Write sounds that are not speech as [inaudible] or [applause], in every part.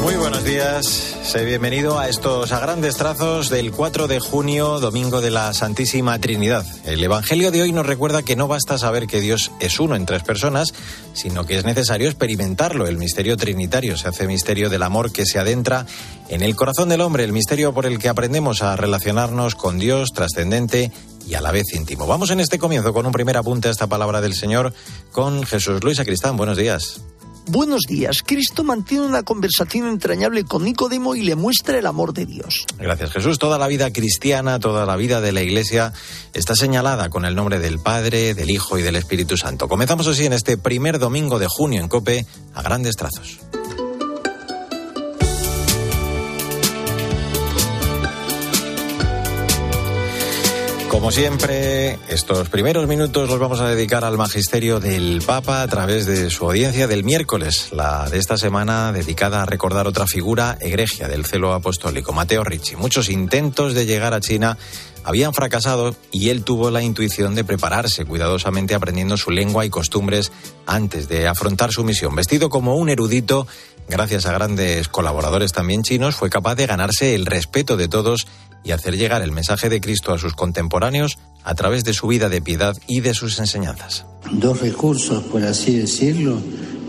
Muy buenos días, sé bienvenido a estos a grandes trazos del 4 de junio, domingo de la Santísima Trinidad. El Evangelio de hoy nos recuerda que no basta saber que Dios es uno en tres personas, sino que es necesario experimentarlo. El misterio trinitario se hace misterio del amor que se adentra en el corazón del hombre, el misterio por el que aprendemos a relacionarnos con Dios trascendente y a la vez íntimo. Vamos en este comienzo con un primer apunte a esta palabra del Señor con Jesús Luis Acristán. Buenos días. Buenos días. Cristo mantiene una conversación entrañable con Nicodemo y le muestra el amor de Dios. Gracias Jesús. Toda la vida cristiana, toda la vida de la Iglesia está señalada con el nombre del Padre, del Hijo y del Espíritu Santo. Comenzamos así en este primer domingo de junio en Cope a grandes trazos. Como siempre, estos primeros minutos los vamos a dedicar al magisterio del Papa a través de su audiencia del miércoles, la de esta semana dedicada a recordar otra figura egregia del celo apostólico, Mateo Ricci. Muchos intentos de llegar a China habían fracasado y él tuvo la intuición de prepararse cuidadosamente aprendiendo su lengua y costumbres antes de afrontar su misión. Vestido como un erudito, gracias a grandes colaboradores también chinos, fue capaz de ganarse el respeto de todos y hacer llegar el mensaje de Cristo a sus contemporáneos a través de su vida de piedad y de sus enseñanzas. Dos recursos, por así decirlo,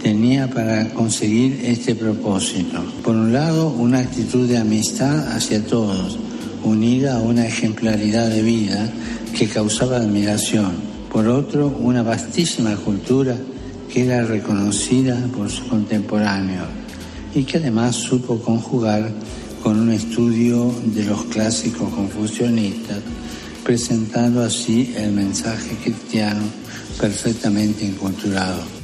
tenía para conseguir este propósito. Por un lado, una actitud de amistad hacia todos, unida a una ejemplaridad de vida que causaba admiración. Por otro, una vastísima cultura que era reconocida por sus contemporáneos y que además supo conjugar con un estudio de los clásicos confucionistas, presentando así el mensaje cristiano perfectamente enculturado.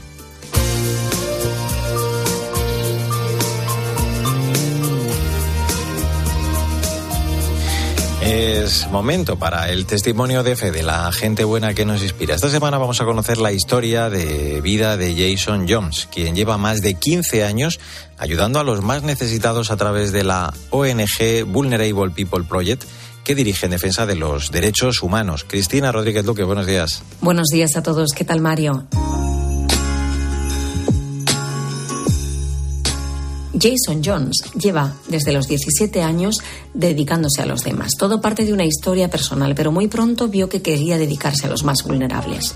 Es momento para el testimonio de fe de la gente buena que nos inspira. Esta semana vamos a conocer la historia de vida de Jason Jones, quien lleva más de 15 años ayudando a los más necesitados a través de la ONG Vulnerable People Project que dirige en defensa de los derechos humanos. Cristina Rodríguez Luque, buenos días. Buenos días a todos. ¿Qué tal, Mario? Jason Jones lleva desde los 17 años dedicándose a los demás. Todo parte de una historia personal, pero muy pronto vio que quería dedicarse a los más vulnerables.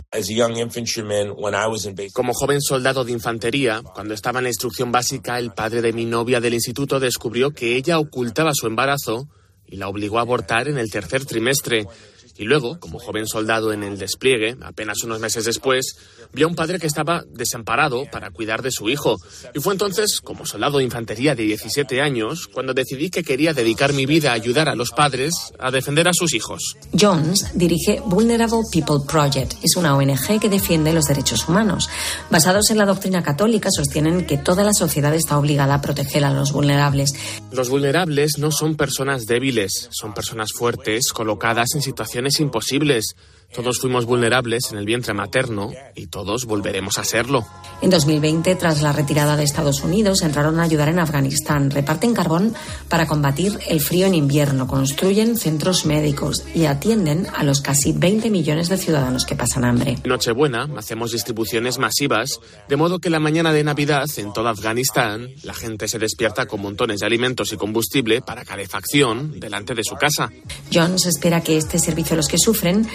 Como joven soldado de infantería, cuando estaba en la instrucción básica, el padre de mi novia del instituto descubrió que ella ocultaba su embarazo y la obligó a abortar en el tercer trimestre. Y luego, como joven soldado en el despliegue, apenas unos meses después, vio a un padre que estaba desamparado para cuidar de su hijo. Y fue entonces, como soldado de infantería de 17 años, cuando decidí que quería dedicar mi vida a ayudar a los padres a defender a sus hijos. Jones dirige Vulnerable People Project. Es una ONG que defiende los derechos humanos. Basados en la doctrina católica, sostienen que toda la sociedad está obligada a proteger a los vulnerables. Los vulnerables no son personas débiles, son personas fuertes colocadas en situaciones imposibles. Todos fuimos vulnerables en el vientre materno y todos volveremos a serlo. En 2020, tras la retirada de Estados Unidos, entraron a ayudar en Afganistán. Reparten carbón para combatir el frío en invierno, construyen centros médicos y atienden a los casi 20 millones de ciudadanos que pasan hambre. Nochebuena hacemos distribuciones masivas, de modo que la mañana de Navidad en todo Afganistán la gente se despierta con montones de alimentos y combustible para calefacción delante de su casa. Jones espera que este servicio a los que sufren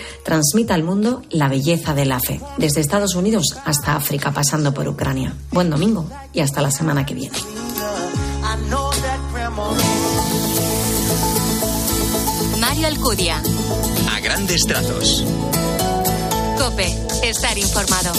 transmita al mundo la belleza de la fe, desde Estados Unidos hasta África, pasando por Ucrania. Buen domingo y hasta la semana que viene. Mario Alcudia. A grandes trazos. Cope, estar informado.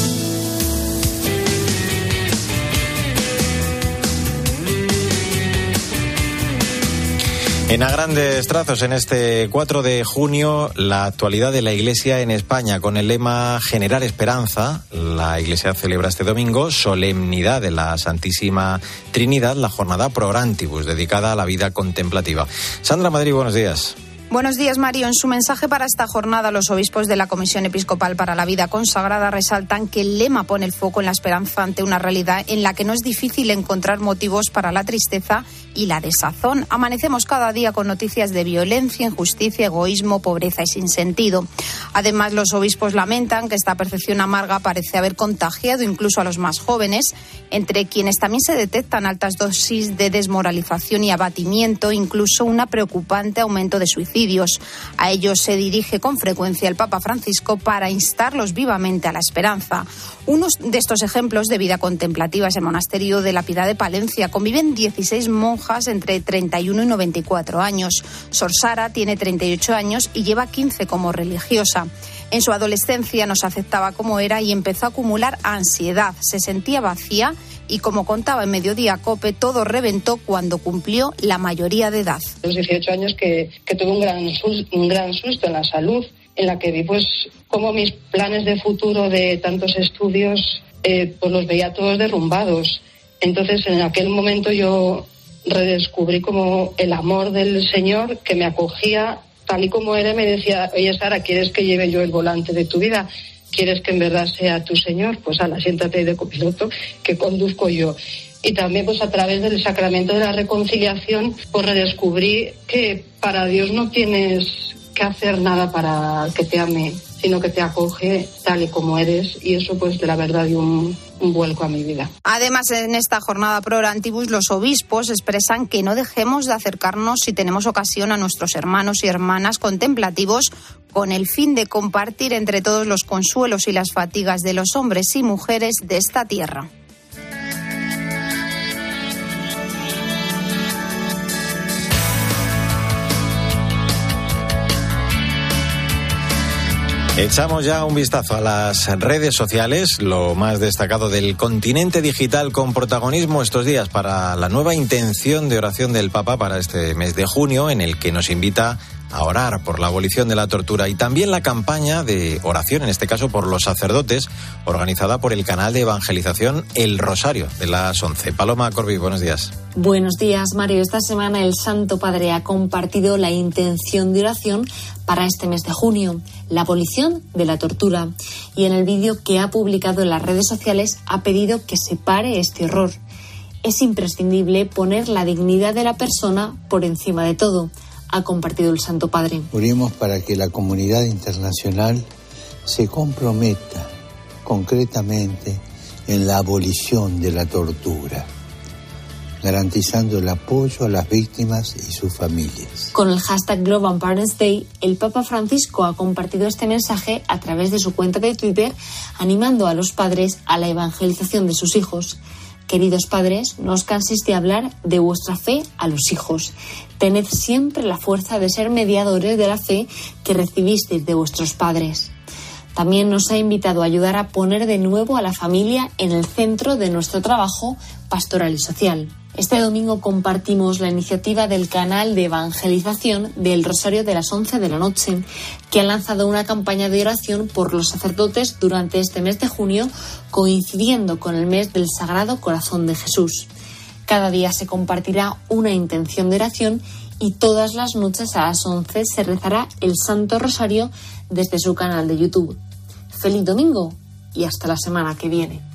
En a grandes trazos, en este 4 de junio, la actualidad de la Iglesia en España, con el lema Generar Esperanza. La Iglesia celebra este domingo Solemnidad de la Santísima Trinidad, la jornada Prorantibus, dedicada a la vida contemplativa. Sandra Madrid, buenos días. Buenos días, Mario. En su mensaje para esta jornada, los obispos de la Comisión Episcopal para la Vida Consagrada resaltan que el lema pone el foco en la esperanza ante una realidad en la que no es difícil encontrar motivos para la tristeza y la desazón. Amanecemos cada día con noticias de violencia, injusticia, egoísmo, pobreza y sinsentido. Además, los obispos lamentan que esta percepción amarga parece haber contagiado incluso a los más jóvenes, entre quienes también se detectan altas dosis de desmoralización y abatimiento, incluso una preocupante aumento de a ellos se dirige con frecuencia el Papa Francisco para instarlos vivamente a la esperanza. Uno de estos ejemplos de vida contemplativa es el monasterio de la Piedad de Palencia. Conviven 16 monjas entre 31 y 94 años. Sor Sara tiene 38 años y lleva 15 como religiosa. En su adolescencia no se aceptaba como era y empezó a acumular ansiedad. Se sentía vacía y como contaba en Mediodía Cope, todo reventó cuando cumplió la mayoría de edad. Los 18 años que, tuve un un gran susto en la salud, en la que vi pues como mis planes de futuro de tantos estudios eh, pues los veía todos derrumbados. Entonces en aquel momento yo redescubrí como el amor del Señor que me acogía tal y como era me decía, oye Sara, ¿quieres que lleve yo el volante de tu vida? quieres que en verdad sea tu Señor, pues ala, siéntate de copiloto que conduzco yo. Y también pues a través del sacramento de la reconciliación pues redescubrí que para Dios no tienes que hacer nada para que te ame, sino que te acoge tal y como eres y eso pues de la verdad dio un, vuelco a mi vida. Además, en esta jornada pro Antibus, los obispos expresan que no dejemos de acercarnos si tenemos ocasión a nuestros hermanos y hermanas contemplativos con el fin de compartir entre todos los consuelos y las fatigas de los hombres y mujeres de esta tierra. Echamos ya un vistazo a las redes sociales, lo más destacado del continente digital con protagonismo estos días para la nueva intención de oración del Papa para este mes de junio, en el que nos invita a orar por la abolición de la tortura y también la campaña de oración, en este caso por los sacerdotes, organizada por el canal de evangelización El Rosario de las 11. Paloma Corbi, buenos días. Buenos días, Mario. Esta semana el Santo Padre ha compartido la intención de oración para este mes de junio, la abolición de la tortura. Y en el vídeo que ha publicado en las redes sociales ha pedido que se pare este horror. Es imprescindible poner la dignidad de la persona por encima de todo ha compartido el Santo Padre. Oremos para que la comunidad internacional se comprometa concretamente en la abolición de la tortura, garantizando el apoyo a las víctimas y sus familias. Con el hashtag Global Parents Day, el Papa Francisco ha compartido este mensaje a través de su cuenta de Twitter, animando a los padres a la evangelización de sus hijos. Queridos padres, no os canséis de hablar de vuestra fe a los hijos. Tened siempre la fuerza de ser mediadores de la fe que recibisteis de vuestros padres. También nos ha invitado a ayudar a poner de nuevo a la familia en el centro de nuestro trabajo pastoral y social. Este domingo compartimos la iniciativa del canal de evangelización del Rosario de las 11 de la noche, que ha lanzado una campaña de oración por los sacerdotes durante este mes de junio, coincidiendo con el mes del Sagrado Corazón de Jesús. Cada día se compartirá una intención de oración y todas las noches a las 11 se rezará el Santo Rosario desde su canal de YouTube. Feliz domingo y hasta la semana que viene.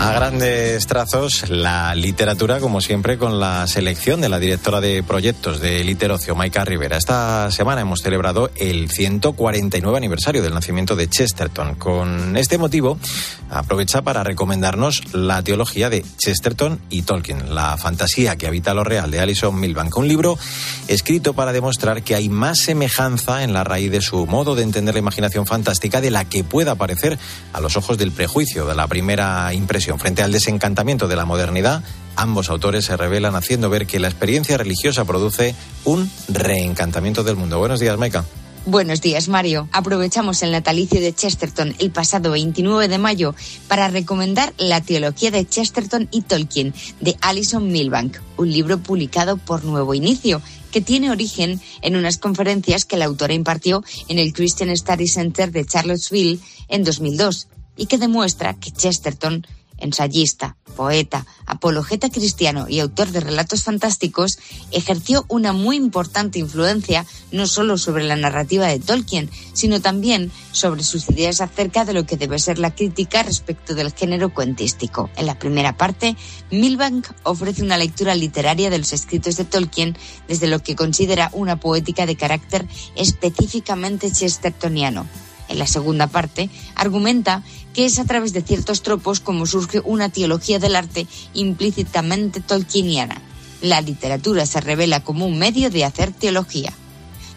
A grandes trazos, la literatura, como siempre, con la selección de la directora de proyectos de Literocio, Maika Rivera. Esta semana hemos celebrado el 149 aniversario del nacimiento de Chesterton. Con este motivo, aprovecha para recomendarnos la teología de Chesterton y Tolkien, la fantasía que habita lo real de Alison Milbank, un libro escrito para demostrar que hay más semejanza en la raíz de su modo de entender la imaginación fantástica de la que pueda parecer a los ojos del prejuicio, de la primera impresión Frente al desencantamiento de la modernidad, ambos autores se revelan haciendo ver que la experiencia religiosa produce un reencantamiento del mundo. Buenos días, Maika. Buenos días, Mario. Aprovechamos el natalicio de Chesterton el pasado 29 de mayo para recomendar La teología de Chesterton y Tolkien de Alison Milbank, un libro publicado por Nuevo Inicio que tiene origen en unas conferencias que la autora impartió en el Christian Study Center de Charlottesville en 2002 y que demuestra que Chesterton ensayista, poeta, apologeta cristiano y autor de relatos fantásticos, ejerció una muy importante influencia no solo sobre la narrativa de Tolkien, sino también sobre sus ideas acerca de lo que debe ser la crítica respecto del género cuentístico. En la primera parte, Milbank ofrece una lectura literaria de los escritos de Tolkien desde lo que considera una poética de carácter específicamente chestertoniano en la segunda parte, argumenta que es a través de ciertos tropos como surge una teología del arte implícitamente tolkieniana. La literatura se revela como un medio de hacer teología.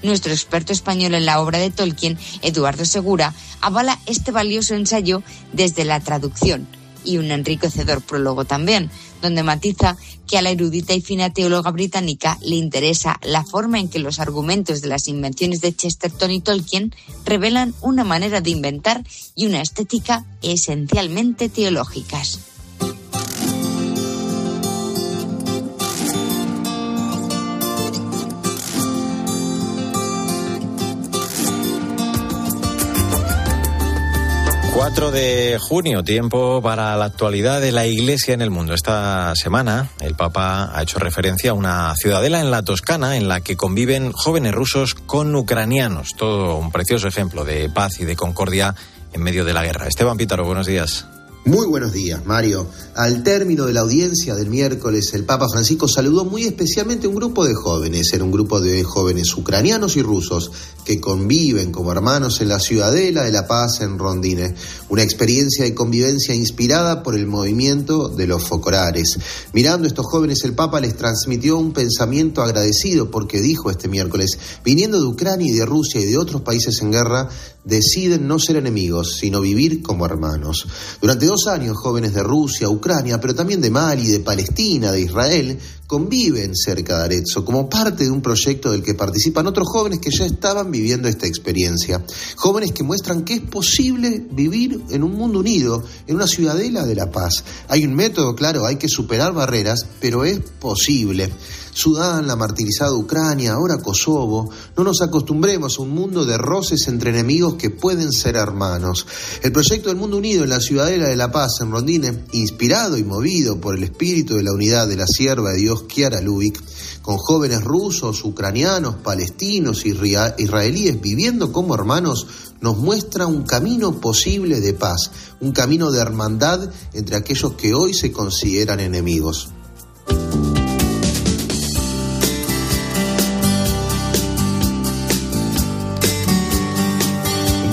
Nuestro experto español en la obra de Tolkien, Eduardo Segura, avala este valioso ensayo desde la traducción y un enriquecedor prólogo también, donde matiza que a la erudita y fina teóloga británica le interesa la forma en que los argumentos de las invenciones de Chesterton y Tolkien revelan una manera de inventar y una estética esencialmente teológicas. ...4 de junio, tiempo para la actualidad de la Iglesia en el mundo. Esta semana el Papa ha hecho referencia a una ciudadela en la Toscana en la que conviven jóvenes rusos con ucranianos. Todo un precioso ejemplo de paz y de concordia en medio de la guerra. Esteban Pítaro, buenos días. Muy buenos días, Mario. Al término de la audiencia del miércoles, el Papa Francisco saludó muy especialmente a un grupo de jóvenes. Era un grupo de jóvenes ucranianos y rusos que conviven como hermanos en la Ciudadela de la Paz en Rondine. Una experiencia de convivencia inspirada por el movimiento de los focorares. Mirando a estos jóvenes, el Papa les transmitió un pensamiento agradecido porque dijo este miércoles, viniendo de Ucrania y de Rusia y de otros países en guerra, deciden no ser enemigos, sino vivir como hermanos. Durante dos años, jóvenes de Rusia, Ucrania, pero también de Mali, de Palestina, de Israel, conviven cerca de Arezzo como parte de un proyecto del que participan otros jóvenes que ya estaban viviendo esta experiencia. Jóvenes que muestran que es posible vivir en un mundo unido, en una ciudadela de la paz. Hay un método, claro, hay que superar barreras, pero es posible. Sudán, la martirizada Ucrania, ahora Kosovo. No nos acostumbremos a un mundo de roces entre enemigos que pueden ser hermanos. El proyecto del Mundo Unido en la Ciudadela de la Paz en Rondine, inspirado y movido por el espíritu de la unidad de la sierva de Dios Kiara Lubick, con jóvenes rusos, ucranianos, palestinos israelíes viviendo como hermanos, nos muestra un camino posible de paz, un camino de hermandad entre aquellos que hoy se consideran enemigos.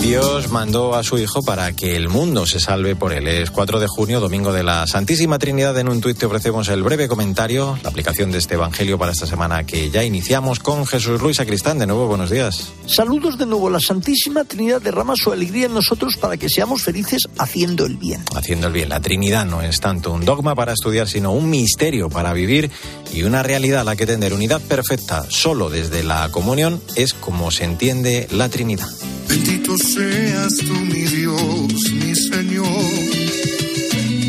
Dios mandó a su Hijo para que el mundo se salve por él. Es 4 de junio, domingo de la Santísima Trinidad. En un tuit te ofrecemos el breve comentario, la aplicación de este Evangelio para esta semana que ya iniciamos con Jesús Luis Acristán. De nuevo, buenos días. Saludos de nuevo. La Santísima Trinidad derrama su alegría en nosotros para que seamos felices haciendo el bien. Haciendo el bien. La Trinidad no es tanto un dogma para estudiar, sino un misterio para vivir y una realidad a la que tender unidad perfecta solo desde la comunión es como se entiende la Trinidad. Bendito seas tú, mi Dios, mi Señor,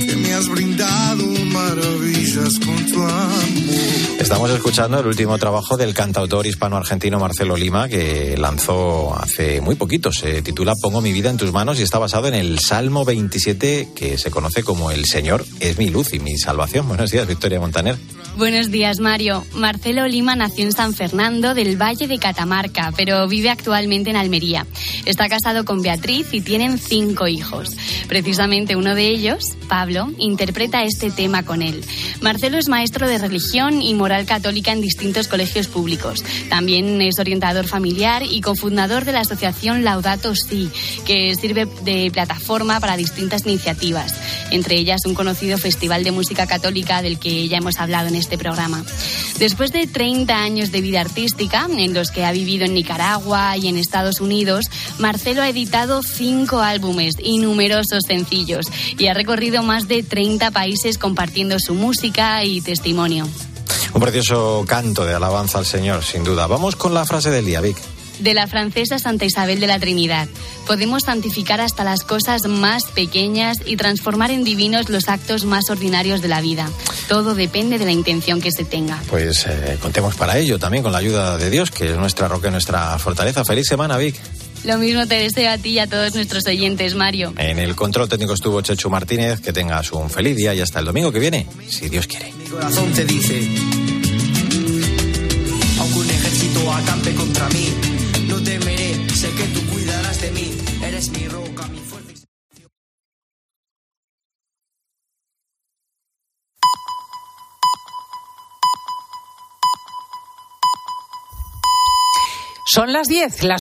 que me has brindado maravillas con tu amor. Estamos escuchando el último trabajo del cantautor hispano-argentino Marcelo Lima, que lanzó hace muy poquito. Se titula Pongo mi vida en tus manos y está basado en el Salmo 27, que se conoce como El Señor es mi luz y mi salvación. [laughs] Buenos días, Victoria Montaner. Buenos días, Mario. Marcelo Lima nació en San Fernando del Valle de Catamarca, pero vive actualmente en Almería. Está casado con Beatriz y tienen cinco hijos. Precisamente uno de ellos, Pablo, interpreta este tema con él. Marcelo es maestro de religión y moral católica en distintos colegios públicos. También es orientador familiar y cofundador de la asociación Laudato Si, que sirve de plataforma para distintas iniciativas, entre ellas un conocido festival de música católica del que ya hemos hablado en este programa. Después de 30 años de vida artística, en los que ha vivido en Nicaragua y en Estados Unidos, Marcelo ha editado cinco álbumes y numerosos sencillos y ha recorrido más de 30 países compartiendo su música y testimonio. Un precioso canto de alabanza al Señor, sin duda. Vamos con la frase del día, Vic de la francesa Santa Isabel de la Trinidad. Podemos santificar hasta las cosas más pequeñas y transformar en divinos los actos más ordinarios de la vida. Todo depende de la intención que se tenga. Pues eh, contemos para ello también con la ayuda de Dios, que es nuestra roca y nuestra fortaleza. Feliz semana, Vic. Lo mismo te deseo a ti y a todos nuestros oyentes, Mario. En el control técnico estuvo Chechu Martínez. Que tengas un feliz día y hasta el domingo que viene, si Dios quiere. Mi corazón te dice, aunque un ejército acampe contra mí, Son las 10, las